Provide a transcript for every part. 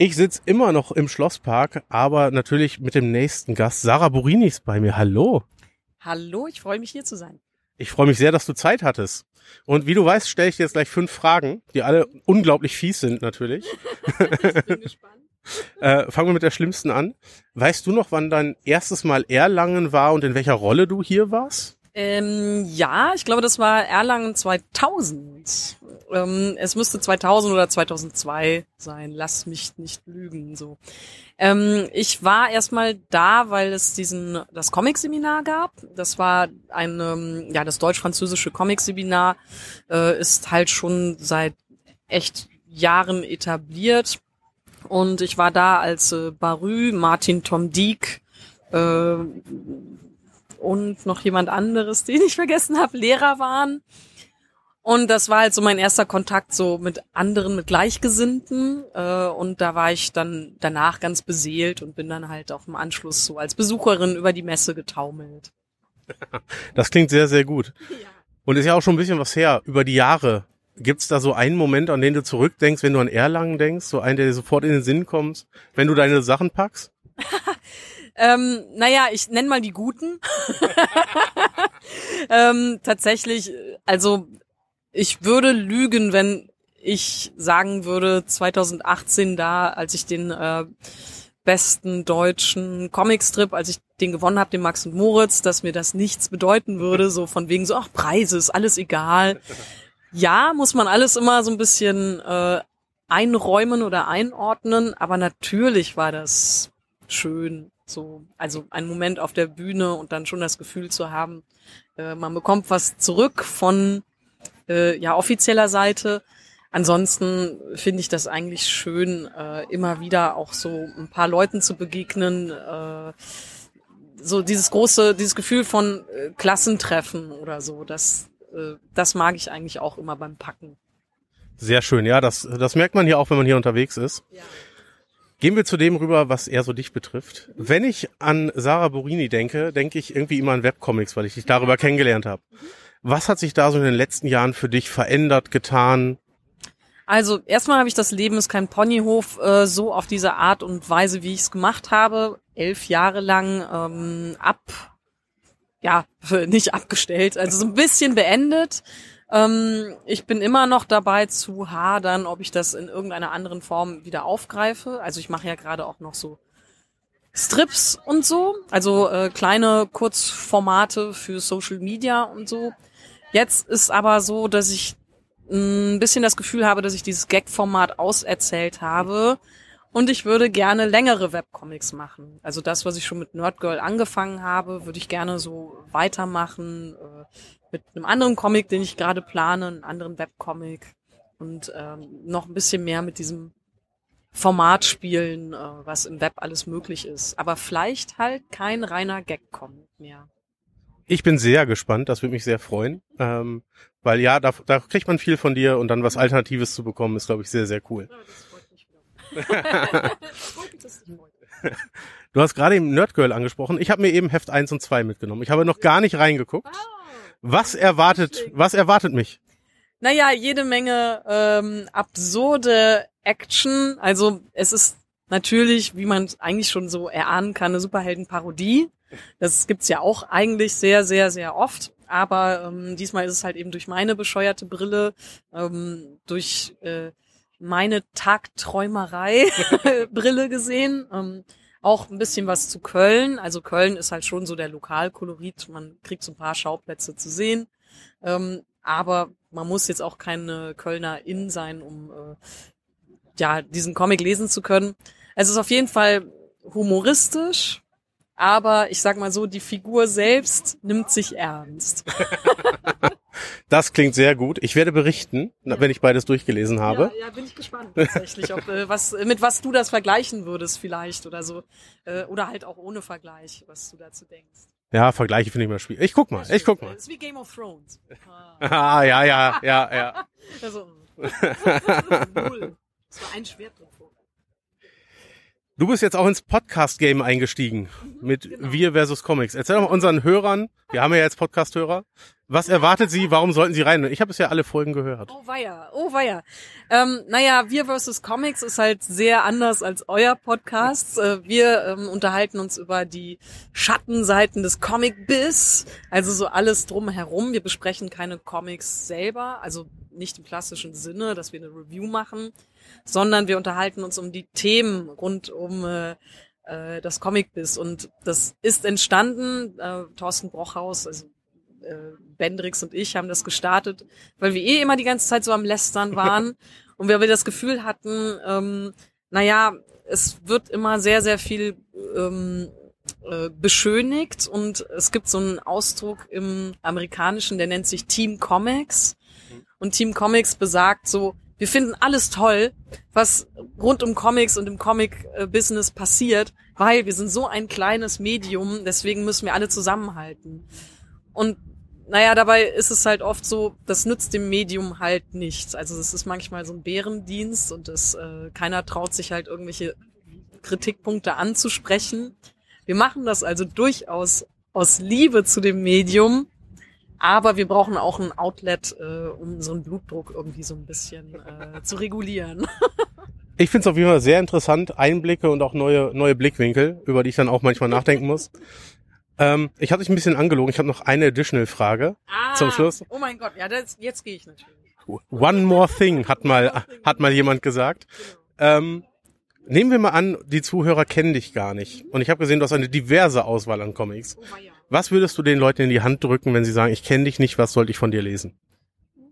Ich sitze immer noch im Schlosspark, aber natürlich mit dem nächsten Gast. Sarah Burini ist bei mir. Hallo. Hallo, ich freue mich hier zu sein. Ich freue mich sehr, dass du Zeit hattest. Und wie du weißt, stelle ich dir jetzt gleich fünf Fragen, die alle unglaublich fies sind natürlich. ich bin gespannt. Äh, fangen wir mit der schlimmsten an. Weißt du noch, wann dein erstes Mal Erlangen war und in welcher Rolle du hier warst? Ähm, ja, ich glaube, das war Erlangen 2000. Ähm, es müsste 2000 oder 2002 sein. Lass mich nicht lügen. So. Ähm, ich war erstmal da, weil es diesen das Comic-Seminar gab. Das war ein ähm, ja das deutsch-französische Comic-Seminar äh, ist halt schon seit echt Jahren etabliert und ich war da als äh, Barü, Martin Tom Dieck äh, und noch jemand anderes, den ich vergessen habe, Lehrer waren. Und das war halt so mein erster Kontakt so mit anderen, mit Gleichgesinnten. Äh, und da war ich dann danach ganz beseelt und bin dann halt auch im Anschluss so als Besucherin über die Messe getaumelt. Das klingt sehr, sehr gut. Ja. Und ist ja auch schon ein bisschen was her, über die Jahre. Gibt's da so einen Moment, an den du zurückdenkst, wenn du an Erlangen denkst, so einen, der dir sofort in den Sinn kommt, wenn du deine Sachen packst? ähm, naja, ich nenn mal die guten. ähm, tatsächlich, also ich würde lügen, wenn ich sagen würde, 2018 da, als ich den äh, besten deutschen Comicstrip, als ich den gewonnen habe, den Max und Moritz, dass mir das nichts bedeuten würde, so von wegen so, ach, Preise, ist alles egal. Ja, muss man alles immer so ein bisschen äh, einräumen oder einordnen, aber natürlich war das schön, so, also ein Moment auf der Bühne und dann schon das Gefühl zu haben, äh, man bekommt was zurück von äh, ja offizieller Seite. Ansonsten finde ich das eigentlich schön, äh, immer wieder auch so ein paar Leuten zu begegnen. Äh, so dieses große, dieses Gefühl von äh, Klassentreffen oder so, das, äh, das mag ich eigentlich auch immer beim Packen. Sehr schön, ja, das, das merkt man hier auch, wenn man hier unterwegs ist. Ja. Gehen wir zu dem rüber, was eher so dich betrifft. Wenn ich an Sarah Burini denke, denke ich irgendwie immer an Webcomics, weil ich dich darüber kennengelernt habe. Was hat sich da so in den letzten Jahren für dich verändert, getan? Also erstmal habe ich das Leben ist kein Ponyhof äh, so auf diese Art und Weise, wie ich es gemacht habe, elf Jahre lang ähm, ab, ja, nicht abgestellt, also so ein bisschen beendet. Ähm, ich bin immer noch dabei zu hadern, ob ich das in irgendeiner anderen Form wieder aufgreife. Also ich mache ja gerade auch noch so Strips und so, also äh, kleine Kurzformate für Social Media und so. Jetzt ist aber so, dass ich ein bisschen das Gefühl habe, dass ich dieses Gag-Format auserzählt habe und ich würde gerne längere Webcomics machen. Also das, was ich schon mit Nerdgirl angefangen habe, würde ich gerne so weitermachen äh, mit einem anderen Comic, den ich gerade plane, einen anderen Webcomic und ähm, noch ein bisschen mehr mit diesem Format spielen, äh, was im Web alles möglich ist. Aber vielleicht halt kein reiner Gag-Comic mehr. Ich bin sehr gespannt, das würde mich sehr freuen. Ähm, weil ja, da, da kriegt man viel von dir und dann was Alternatives zu bekommen, ist, glaube ich, sehr, sehr cool. Du hast gerade eben Nerdgirl angesprochen. Ich habe mir eben Heft 1 und 2 mitgenommen. Ich habe noch gar nicht reingeguckt. Was erwartet, was erwartet mich? Naja, jede Menge ähm, absurde Action. Also es ist natürlich, wie man eigentlich schon so erahnen kann, eine Superheldenparodie. Das gibt's ja auch eigentlich sehr, sehr, sehr oft. Aber ähm, diesmal ist es halt eben durch meine bescheuerte Brille, ähm, durch äh, meine Tagträumerei Brille gesehen. Ähm, auch ein bisschen was zu Köln. Also Köln ist halt schon so der Lokalkolorit. Man kriegt so ein paar Schauplätze zu sehen. Ähm, aber man muss jetzt auch keine Kölner in sein, um äh, ja diesen Comic lesen zu können. Es ist auf jeden Fall humoristisch, aber ich sag mal so, die Figur selbst nimmt sich ernst. Das klingt sehr gut. Ich werde berichten, ja. wenn ich beides durchgelesen habe. Ja, ja bin ich gespannt tatsächlich, ob, äh, was, mit was du das vergleichen würdest vielleicht oder so. Äh, oder halt auch ohne Vergleich, was du dazu denkst. Ja, Vergleiche finde ich mal schwierig. Ich guck mal, ich guck mal. Das ist wie Game of Thrones. Ah, ah ja, ja, ja, ja. Also, null. Das war ein Schwert Du bist jetzt auch ins Podcast-Game eingestiegen mit Genau. Wir versus Comics. Erzähl doch mal unseren Hörern, wir haben ja jetzt Podcast-Hörer, was erwartet sie, warum sollten sie rein? Ich habe es ja alle Folgen gehört. Oh weia, oh weia. Ähm, naja, Wir vs. Comics ist halt sehr anders als euer Podcast. Äh, wir ähm, unterhalten uns über die Schattenseiten des Comic-Biz, also so alles drumherum. Wir besprechen keine Comics selber, also nicht im klassischen Sinne, dass wir eine Review machen, sondern wir unterhalten uns um die Themen rund um äh, äh, das Comic-Biz. Und das ist entstanden, äh, Thorsten Brochhaus, also äh, Bendrix und ich haben das gestartet, weil wir eh immer die ganze Zeit so am Lästern waren und weil wir das Gefühl hatten, ähm, naja, es wird immer sehr, sehr viel ähm, äh, beschönigt und es gibt so einen Ausdruck im Amerikanischen, der nennt sich Team Comics. Und Team Comics besagt so, wir finden alles toll, was rund um Comics und im Comic-Business passiert, weil wir sind so ein kleines Medium, deswegen müssen wir alle zusammenhalten. Und naja, dabei ist es halt oft so, das nützt dem Medium halt nichts. Also es ist manchmal so ein Bärendienst und das, äh, keiner traut sich halt irgendwelche Kritikpunkte anzusprechen. Wir machen das also durchaus aus Liebe zu dem Medium, aber wir brauchen auch ein Outlet, äh, um unseren Blutdruck irgendwie so ein bisschen äh, zu regulieren. Ich finde es auf jeden Fall sehr interessant, Einblicke und auch neue, neue Blickwinkel, über die ich dann auch manchmal nachdenken muss. Ähm, ich habe dich ein bisschen angelogen, ich habe noch eine Additional-Frage. Ah, Zum Schluss? Oh mein Gott, ja, das, jetzt gehe ich natürlich. One more thing, hat mal, hat mal jemand gesagt. Ähm, nehmen wir mal an, die Zuhörer kennen dich gar nicht. Und ich habe gesehen, du hast eine diverse Auswahl an Comics. Oh weia. Was würdest du den Leuten in die Hand drücken, wenn sie sagen, ich kenne dich nicht, was sollte ich von dir lesen?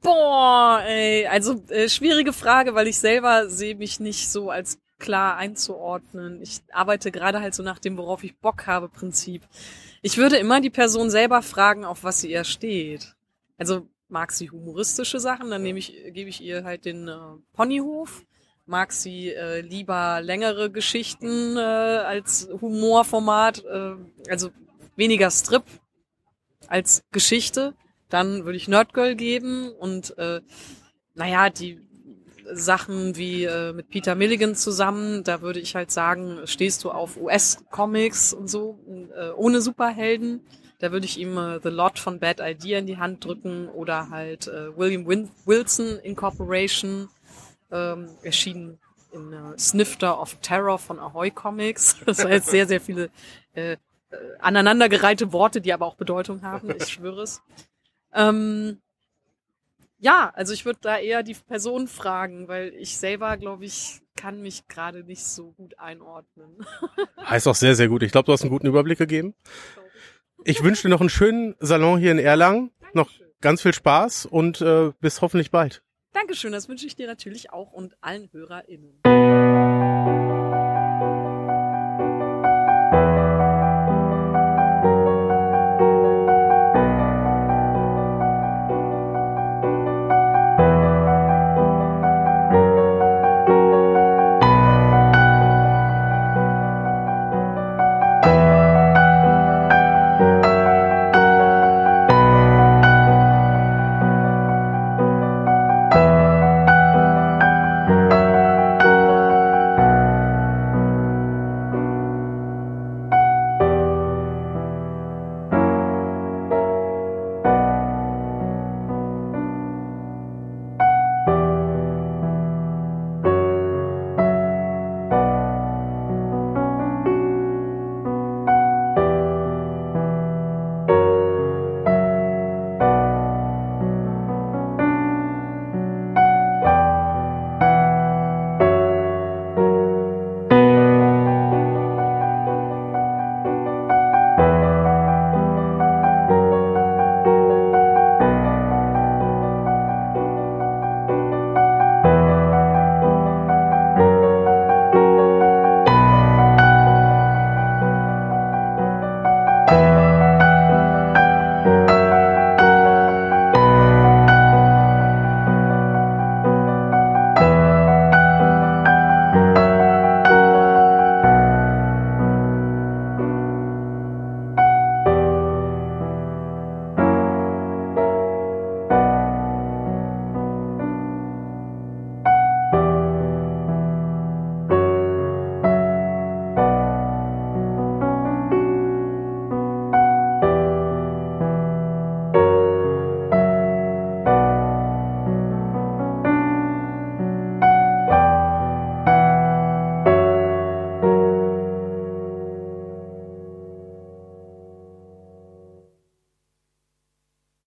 Boah, ey, also äh, schwierige Frage, weil ich selber sehe mich nicht so als klar einzuordnen. Ich arbeite gerade halt so nach dem, worauf ich Bock habe, Prinzip. Ich würde immer die Person selber fragen, auf was sie eher steht. Also mag sie humoristische Sachen, dann nehme ich, gebe ich ihr halt den äh, Ponyhof. Mag sie äh, lieber längere Geschichten äh, als Humorformat, äh, also weniger Strip als Geschichte, dann würde ich Nerdgirl geben und äh, naja, die Sachen wie äh, mit Peter Milligan zusammen, da würde ich halt sagen, stehst du auf US-Comics und so, äh, ohne Superhelden. Da würde ich ihm äh, The Lot von Bad Idea in die Hand drücken oder halt äh, William Win Wilson Incorporation, ähm, erschienen in äh, Snifter of Terror von Ahoy Comics. Das sind jetzt sehr, sehr viele äh, aneinandergereihte Worte, die aber auch Bedeutung haben, ich schwöre es. Ähm, ja, also ich würde da eher die Person fragen, weil ich selber, glaube ich, kann mich gerade nicht so gut einordnen. Heißt auch sehr, sehr gut. Ich glaube, du hast einen guten Überblick gegeben. Ich wünsche dir noch einen schönen Salon hier in Erlangen. Noch ganz viel Spaß und äh, bis hoffentlich bald. Dankeschön, das wünsche ich dir natürlich auch und allen HörerInnen.